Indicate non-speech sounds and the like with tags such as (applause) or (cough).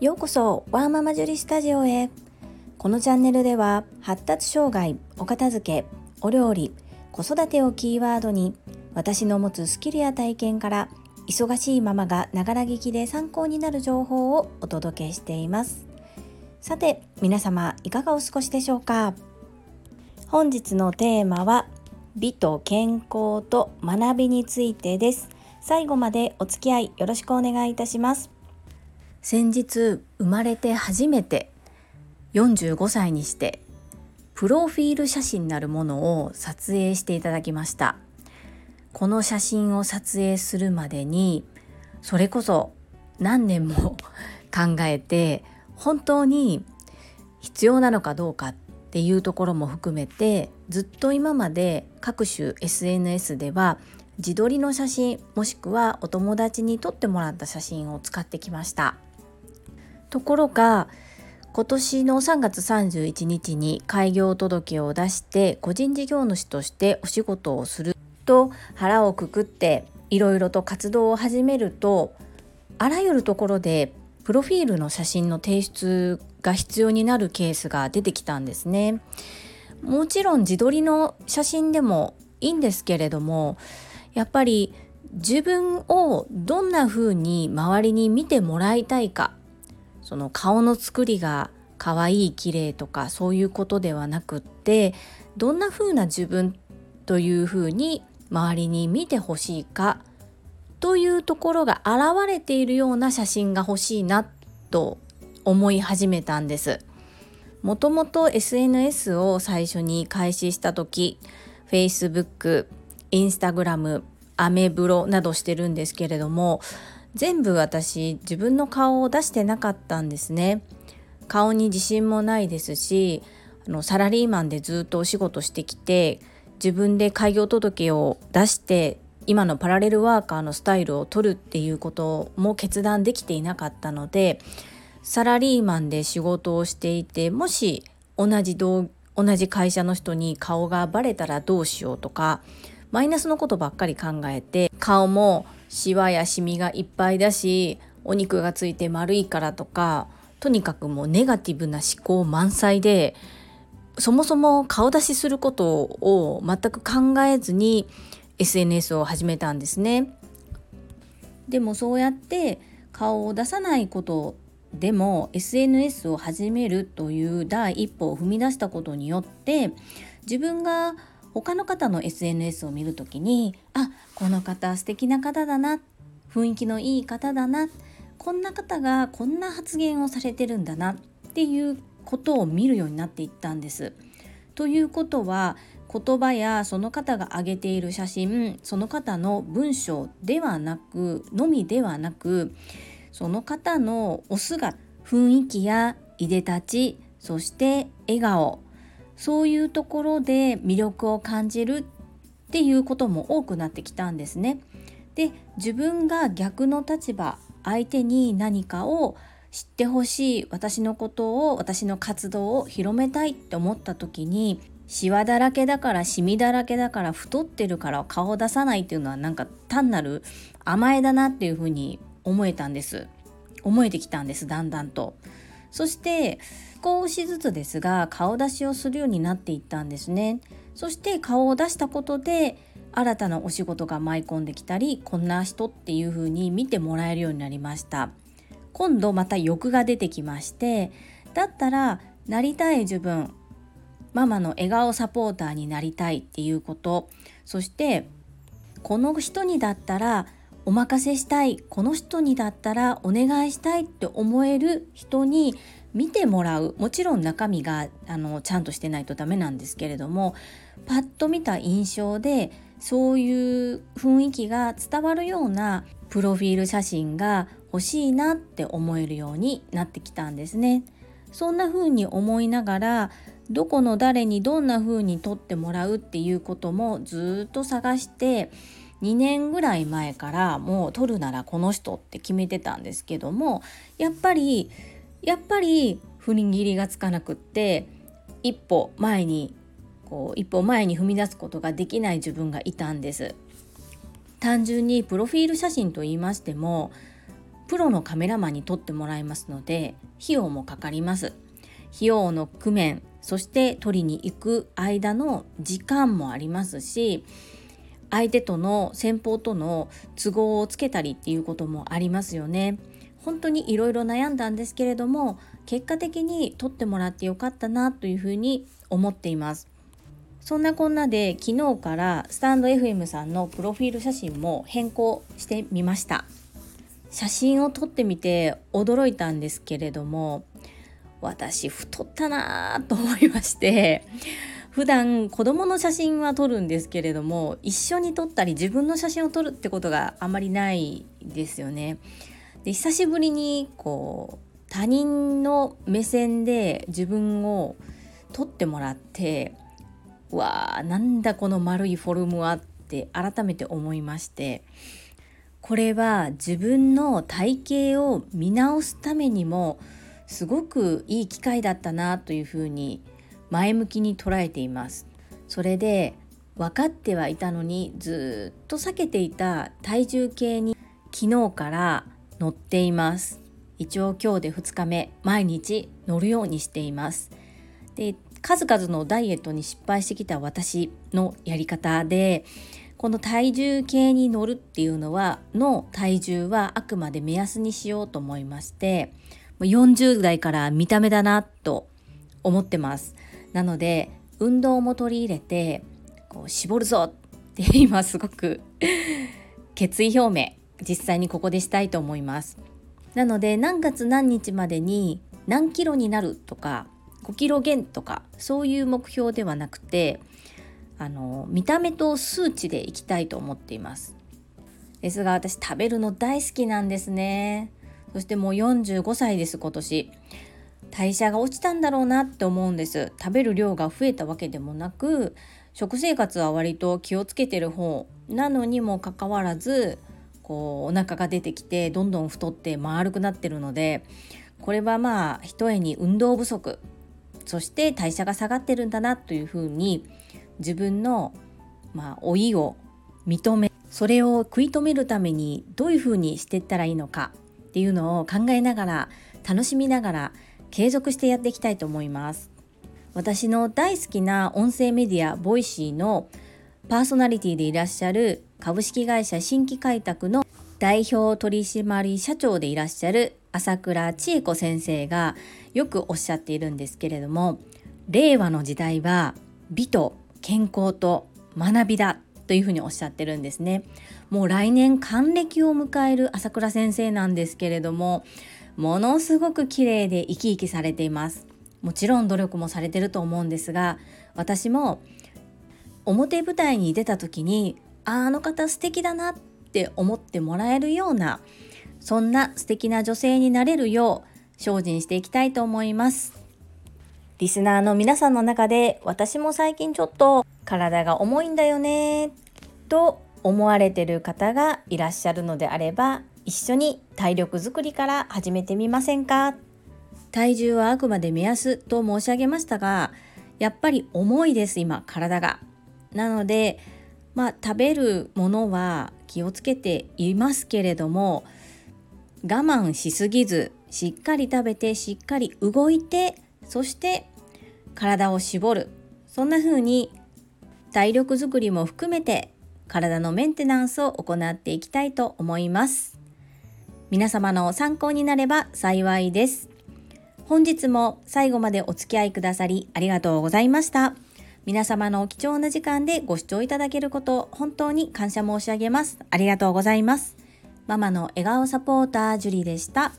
ようこそワーママジュリスタジオへ。このチャンネルでは発達障害お片付けお料理子育てをキーワードに私の持つスキルや体験から忙しいママがながら聞きで参考になる情報をお届けしています。さて皆様いかがお過ごしでしょうか？本日のテーマは美と健康と学びについてです。最後までお付き合いよろしくお願いいたします。先日生まれて初めて45歳にしてプロフィール写真なるものを撮影していただきました。この写真を撮影するまでにそれこそ何年も (laughs) 考えて本当に必要なのかどうかっていうところも含めてずっと今まで各種 SNS では自撮りの写真もしくはお友達に撮ってもらった写真を使ってきましたところが今年の3月31日に開業届を出して個人事業主としてお仕事をすると腹をくくっていろいろと活動を始めるとあらゆるところでプロフィールの写真の提出が必要になるケースが出てきたんですね。もちろん自撮りの写真でもいいんですけれどもやっぱり自分をどんな風に周りに見てもらいたいかその顔の作りが可愛い綺麗とかそういうことではなくってどんな風な自分という風に周りに見てほしいかというところが現れているような写真が欲しいなと思い始めたんです。もともと SNS を最初に開始した時 Facebook、Instagram、アメブロなどしてるんですけれども全部私自分の顔を出してなかったんですね。顔に自信もないですしあのサラリーマンでずっとお仕事してきて自分で開業届を出して今のパラレルワーカーのスタイルを取るっていうことも決断できていなかったのでサラリーマンで仕事をしていてもし同じ同じ会社の人に顔がバレたらどうしようとかマイナスのことばっかり考えて顔もシワやシミがいっぱいだしお肉がついて丸いからとかとにかくもうネガティブな思考満載でそもそも顔出しすることを全く考えずに SNS を始めたんですね。でもそうやって顔を出さないことでも SNS を始めるという第一歩を踏み出したことによって自分が他の方の SNS を見る時にあこの方素敵な方だな雰囲気のいい方だなこんな方がこんな発言をされてるんだなっていうことを見るようになっていったんです。ということは言葉やその方が上げている写真その方の文章ではなくのみではなくその方のお姿雰囲気やいでたちそして笑顔そういうところで魅力を感じるっていうことも多くなってきたんですね。で自分が逆の立場相手に何かを知ってほしい私のことを私の活動を広めたいって思った時にシワだらけだからシミだらけだから太ってるから顔を出さないっていうのはなんか単なる甘えだなっていうふうに思えたんです思えてきたんですだんだんとそして少しずつですが顔出しをするようになっていったんですね。そして顔を出したことで新たなお仕事が舞い込んできたりこんな人っていう風に見てもらえるようになりました。今度また欲が出てきましてだったらなりたい自分ママの笑顔サポーターになりたいっていうこと。そしてこの人にだったらお任せしたいこの人にだったらお願いしたいって思える人に見てもらうもちろん中身があのちゃんとしてないとダメなんですけれどもパッと見た印象でそういう雰囲気が伝わるようなプロフィール写真が欲しいなって思えるようになってきたんですね。そんな風に思いながらどこの誰にどんな風に撮ってもらうっていうこともずっと探して2年ぐらい前からもう撮るならこの人って決めてたんですけどもやっぱりやっぱり踏ん切りがつかなくって一歩前にこう一歩前に踏み出すことができない自分がいたんです。単純にプロフィール写真と言いましてもプロのカメラマンに撮ってもらいますので費用もかかります費用の工面そして取りに行く間の時間もありますし相手との先方との都合をつけたりっていうこともありますよね。本当にいろいろ悩んだんですけれども結果的に撮ってもらってよかったなというふうに思っています。そんなこんなで昨日からスタンド FM さんのプロフィール写真も変更してみました。写真を撮ってみて驚いたんですけれども私太ったなぁと思いまして普段子供の写真は撮るんですけれども一緒に撮ったり自分の写真を撮るってことがあまりないですよね。で久しぶりにこう他人の目線で自分を撮ってもらってわあなんだこの丸いフォルムはって改めて思いましてこれは自分の体型を見直すためにもすごくいい機会だったなというふうに前向きに捉えています。それで分かってはいたのにずっと避けていた体重計に昨日から乗っています。一応今日で2日目毎日乗るようにしています。で数々のダイエットに失敗してきた私のやり方でこの体重計に乗るっていうのはの体重はあくまで目安にしようと思いまして40代から見た目だなと思ってます。なので運動も取り入れてこう絞るぞって今すごく (laughs) 決意表明実際にここでしたいと思います。なので何月何日までに何キロになるとか5キロ減とかそういう目標ではなくてあの見た目と数値でいきたいと思っています。ですが私食べるの大好きなんですね。そしてもう45歳です今年。代謝が落ちたんだろうなって思うんです。食べる量が増えたわけでもなく食生活は割と気をつけてる方なのにもかかわらずこうお腹が出てきてどんどん太って丸くなってるのでこれはまあ一重に運動不足そして代謝が下がってるんだなというふうに自分のまあ老いを認めそれを食い止めるためにどういうふうにしていったらいいのかっていうのを考えながら楽しみながら継続してやっていきたいと思います。私の大好きな音声メディア Voicy のパーソナリティでいらっしゃる株式会社新規開拓の代表取締社長でいらっしゃる朝倉千恵子先生がよくおっしゃっているんですけれども令和の時代は美と健康と学びだというふうにおっしゃってるんですね。もう来年還暦を迎える朝倉先生なんですけれどもものすごく綺麗で生き生きされています。もちろん努力もされてると思うんですが私も表舞台に出た時にあの方素敵だなって思ってもらえるようなそんな素敵な女性になれるよう精進していきたいと思います。リスナーの皆さんの中で私も最近ちょっと体が重いんだよねと思われてる方がいらっしゃるのであれば一緒に体力づくりから始めてみませんか？体重はあくまで目安と申し上げましたがやっぱり重いです今体が。なのでまあ食べるものは気をつけていますけれども我慢しすぎずしっかり食べてしっかり動いてそして体を絞る。そんな風に体力づくりも含めて体のメンテナンスを行っていきたいと思います。皆様の参考になれば幸いです。本日も最後までお付き合いくださりありがとうございました。皆様の貴重な時間でご視聴いただけること本当に感謝申し上げます。ありがとうございます。ママの笑顔サポータージュリでした。